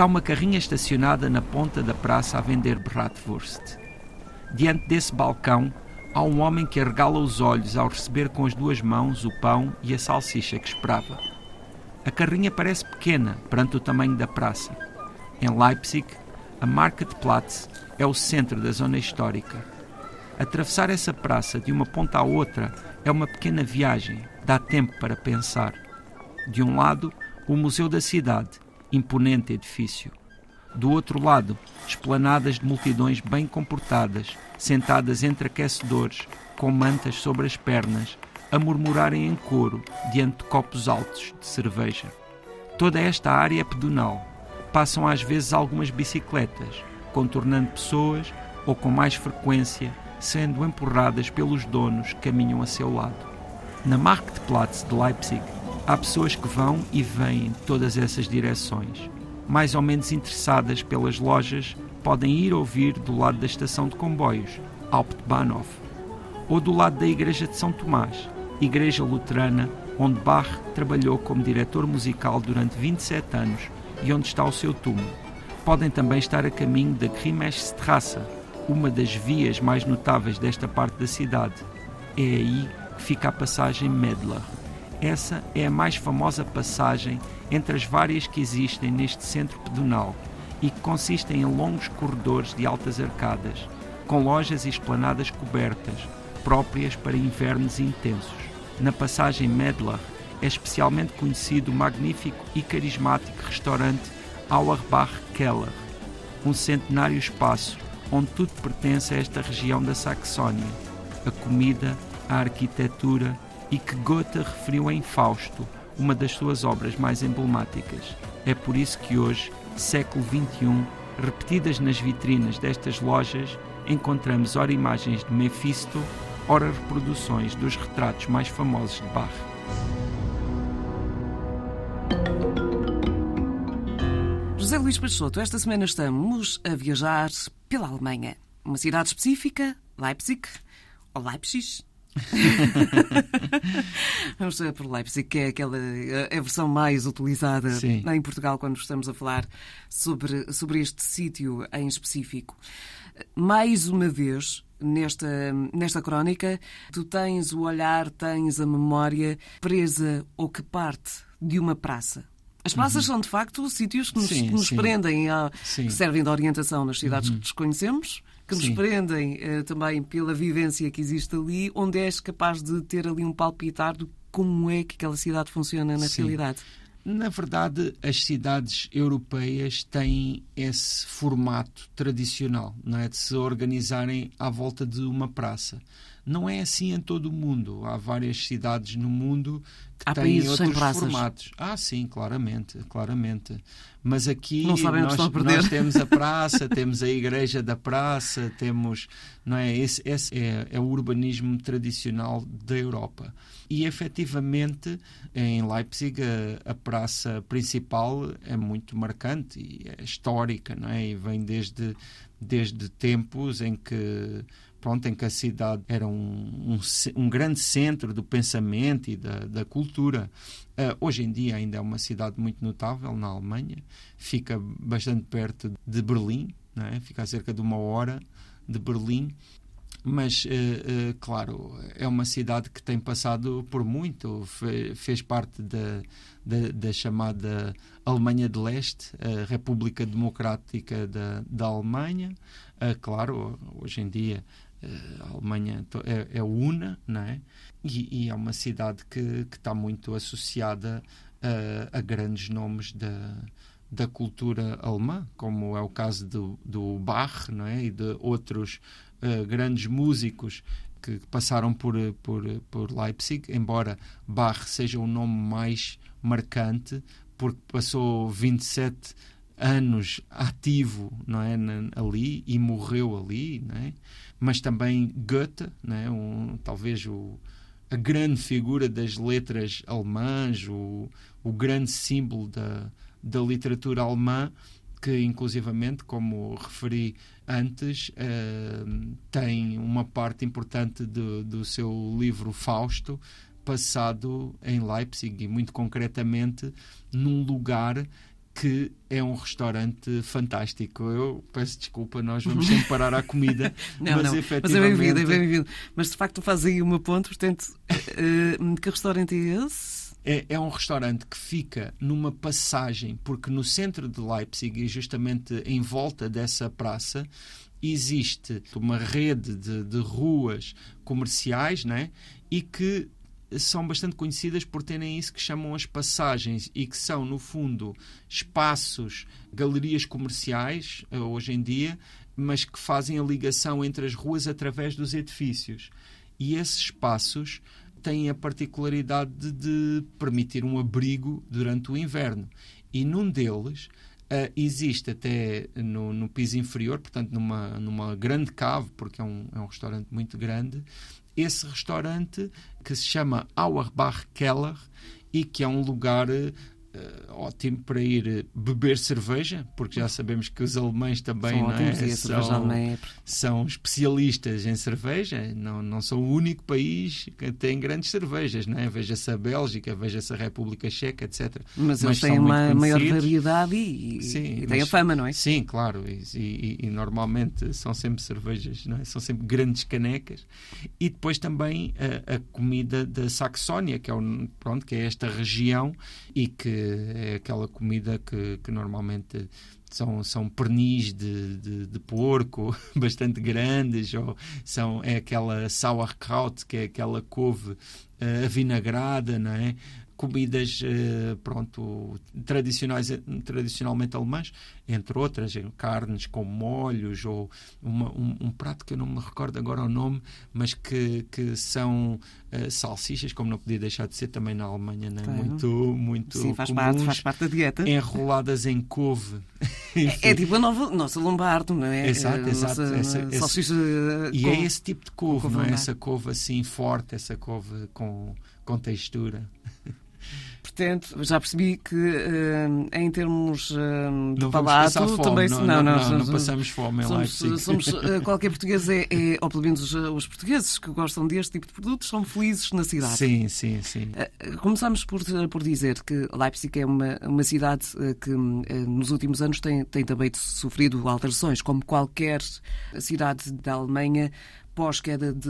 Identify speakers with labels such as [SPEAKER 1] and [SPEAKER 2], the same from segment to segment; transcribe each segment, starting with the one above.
[SPEAKER 1] está uma carrinha estacionada na ponta da praça a vender bratwurst. Diante desse balcão há um homem que arregala os olhos ao receber com as duas mãos o pão e a salsicha que esperava. A carrinha parece pequena perante o tamanho da praça. Em Leipzig, a Marktplatz é o centro da zona histórica. Atravessar essa praça de uma ponta à outra é uma pequena viagem, dá tempo para pensar. De um lado, o Museu da Cidade, imponente edifício. Do outro lado, esplanadas de multidões bem comportadas, sentadas entre aquecedores, com mantas sobre as pernas, a murmurarem em coro diante de copos altos de cerveja. Toda esta área é pedonal. Passam às vezes algumas bicicletas, contornando pessoas ou, com mais frequência, sendo empurradas pelos donos que caminham a seu lado. Na Marktplatz de Leipzig, há pessoas que vão e vêm em todas essas direções mais ou menos interessadas pelas lojas podem ir ouvir do lado da estação de comboios, Hauptbahnhof, ou do lado da Igreja de São Tomás, igreja luterana onde Bach trabalhou como diretor musical durante 27 anos e onde está o seu túmulo. Podem também estar a caminho da Grimesstrasse, uma das vias mais notáveis desta parte da cidade. É aí que fica a passagem Medler. Essa é a mais famosa passagem entre as várias que existem neste centro pedonal e que consistem em longos corredores de altas arcadas, com lojas e esplanadas cobertas, próprias para invernos intensos. Na passagem Medler é especialmente conhecido o magnífico e carismático restaurante Auerbach Keller, um centenário espaço onde tudo pertence a esta região da Saxónia: a comida, a arquitetura e que Goethe referiu em Fausto uma das suas obras mais emblemáticas. É por isso que hoje, século XXI, repetidas nas vitrinas destas lojas, encontramos ora imagens de Mephisto, ora reproduções dos retratos mais famosos de Bach.
[SPEAKER 2] José Luís Peixoto, esta semana estamos a viajar pela Alemanha. Uma cidade específica, Leipzig, ou Leipzig, Vamos por Leipzig, que é aquela a versão mais utilizada Sim. em Portugal quando estamos a falar sobre, sobre este sítio em específico. Mais uma vez, nesta, nesta crónica, tu tens o olhar, tens a memória presa ou que parte de uma praça. As praças uhum. são, de facto, sítios que nos, sim, que nos prendem, a, que servem de orientação nas cidades uhum. que desconhecemos que nos Sim. prendem uh, também pela vivência que existe ali, onde és capaz de ter ali um palpitar de como é que aquela cidade funciona na Sim. realidade.
[SPEAKER 1] Na verdade, as cidades europeias têm esse formato tradicional, não é? De se organizarem à volta de uma praça. Não é assim em todo o mundo. Há várias cidades no mundo que
[SPEAKER 2] Há
[SPEAKER 1] têm
[SPEAKER 2] outros
[SPEAKER 1] formatos. Ah, sim, claramente, claramente. Mas aqui
[SPEAKER 2] nós,
[SPEAKER 1] nós, temos a praça, temos a igreja da praça, temos, não é? Esse, esse é, é o urbanismo tradicional da Europa. E efetivamente em Leipzig a, a, praça principal é muito marcante e é histórica, não é? E vem desde desde tempos em que pronto, em que a cidade era um, um, um grande centro do pensamento e da, da cultura. Uh, hoje em dia ainda é uma cidade muito notável na Alemanha, fica bastante perto de Berlim, é? fica a cerca de uma hora de Berlim, mas, uh, uh, claro, é uma cidade que tem passado por muito, Fe, fez parte da, da, da, chamada Alemanha de Leste, a República Democrática da, da Alemanha. Claro, hoje em dia a Alemanha é, é una, não é? E, e, é uma cidade que, que está muito associada a, a grandes nomes da, da cultura alemã, como é o caso do, do Bach não é? e de outros uh, grandes músicos que passaram por, por, por Leipzig, embora Bach seja o nome mais marcante, porque passou 27 anos ativo não é, ali e morreu ali, é? mas também Goethe, é? um, talvez o, a grande figura das letras alemãs, o, o grande símbolo da, da literatura alemã, que inclusivamente, como referi antes, uh, tem uma parte importante do, do seu livro Fausto passado em Leipzig e muito concretamente num lugar que é um restaurante fantástico. Eu peço desculpa, nós vamos sempre parar à comida.
[SPEAKER 2] não, mas, não. Efetivamente... mas é bem-vindo, é bem-vindo. Mas de facto tu fazes aí uma ponte, portanto, uh, que restaurante é esse?
[SPEAKER 1] É, é, um restaurante que fica numa passagem, porque no centro de Leipzig, e justamente em volta dessa praça, existe uma rede de, de ruas comerciais né? e que são bastante conhecidas por terem isso que chamam as passagens e que são, no fundo, espaços, galerias comerciais, eh, hoje em dia, mas que fazem a ligação entre as ruas através dos edifícios. E esses espaços têm a particularidade de, de permitir um abrigo durante o inverno. E num deles Uh, existe até no, no, piso inferior, portanto, numa, numa grande cave, porque é um, é um restaurante muito grande, esse restaurante que se chama Auerbach Keller e que é um lugar Uh, ótimo para ir eh, beber cerveja, porque já sabemos que os alemães também
[SPEAKER 2] são,
[SPEAKER 1] não é?
[SPEAKER 2] são,
[SPEAKER 1] é são, especialistas em cerveja, não, não são o único país que tem grandes cervejas, não é? veja-se a Bélgica, veja-se a República Checa, etc.
[SPEAKER 2] Mas, mas eles têm uma maior variedade e, sim, e têm a fama, não é?
[SPEAKER 1] Sim, claro, e, e, e, normalmente são sempre cervejas, não é? são sempre grandes canecas. E depois também a, a comida da Saxónia, que é, o, pronto, que é esta região e que é aquela comida que, que normalmente são, são pernis de, de, de, porco bastante grandes, ou são, é aquela sauerkraut, que é aquela couve uh, avinagrada, não é? Comidas uh, pronto tradicionais tradicionalmente alemãs entre outras carnes com molhos ou uma, um, um, prato que eu não me recordo agora o nome mas que, que são salsichas como não podia deixar de ser também na Alemanha né? claro. muito muito
[SPEAKER 2] Sim, faz
[SPEAKER 1] comuns,
[SPEAKER 2] parte, faz parte da dieta
[SPEAKER 1] enroladas em couve
[SPEAKER 2] é, é, tipo a nova, nossa lombardo não é?
[SPEAKER 1] exato, exato essa,
[SPEAKER 2] salsicha
[SPEAKER 1] e é esse tipo de couve, couve não é? essa couve assim forte essa couve com, com textura
[SPEAKER 2] Portanto, já percebi que uh, em termos uh, de palato também
[SPEAKER 1] não, não, não, não, não, passamos fome
[SPEAKER 2] somos, somos uh, qualquer português é, é, ou pelo menos os portugueses que gostam deste tipo de produtos são felizes na cidade.
[SPEAKER 1] Sim, sim, sim.
[SPEAKER 2] começamos por, por dizer que Leipzig é uma, uma cidade que nos últimos anos tem, tem também sofrido alterações, como qualquer cidade da Alemanha pós-queda de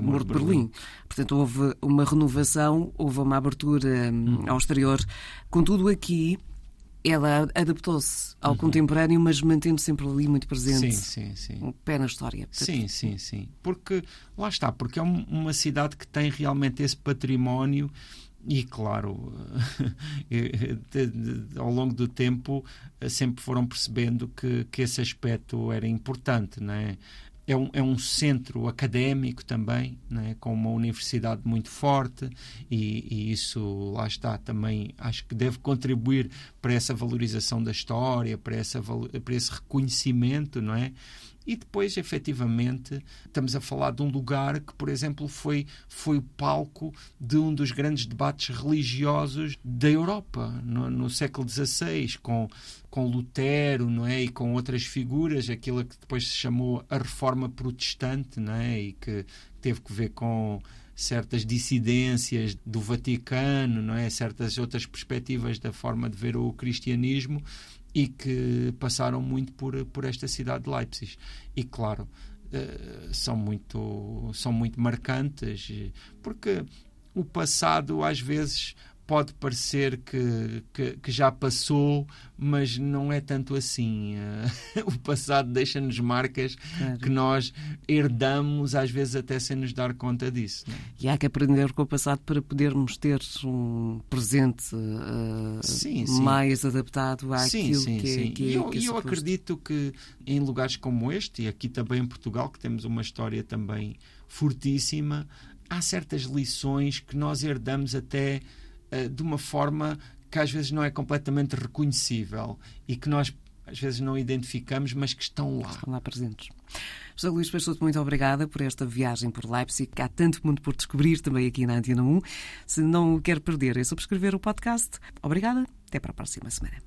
[SPEAKER 2] Muro de Berlim. Berlim. Portanto, houve uma renovação, houve uma abertura hum. ao exterior. Contudo, aqui ela adaptou-se ao uhum. contemporâneo, mas mantendo sempre ali muito presente.
[SPEAKER 1] Sim, sim, sim.
[SPEAKER 2] Um pé na história.
[SPEAKER 1] Sim, sim, sim. Porque, lá está, porque é uma cidade que tem realmente esse património e, claro, ao longo do tempo sempre foram percebendo que, que esse aspecto era importante, não é? É um, é um centro académico também, né, com uma universidade muito forte, e, e, isso lá está também, acho que deve contribuir para essa valorização da história, para, essa, para esse reconhecimento, não é? E depois, efetivamente, estamos a falar de um lugar que, por exemplo, foi, foi o palco de um dos grandes debates religiosos da Europa no, no século XVI, com, com Lutero não é? e com outras figuras, aquilo que depois se chamou a Reforma Protestante, não é? e que teve que ver com certas dissidências do Vaticano, não é? certas outras perspectivas da forma de ver o cristianismo e que passaram muito por, por esta cidade de Leipzig. E claro, uh, são, muito, são muito marcantes, porque o passado às vezes pode parecer que, que, que, já passou, mas não é tanto assim. Uh, o passado deixa-nos marcas claro. que nós herdamos, às vezes até sem nos dar conta disso. É?
[SPEAKER 2] E há que aprender com o passado para podermos ter um presente uh, sim, sim. mais adaptado àquilo sim, sim, que, sim. que,
[SPEAKER 1] e eu,
[SPEAKER 2] que é
[SPEAKER 1] eu acredito que em lugares como este, e aqui também em Portugal, que temos uma história também fortíssima, há certas lições que nós herdamos até uh, de uma forma que às vezes não é completamente reconhecível e que nós às vezes não identificamos, mas que estão lá.
[SPEAKER 2] Estão lá presentes. José Luís Peixoto, muito obrigada por esta viagem por Leipzig, há tanto mundo por descobrir também aqui na Antena 1. Se não o quer perder, é subscrever o podcast. Obrigada, até para a próxima semana.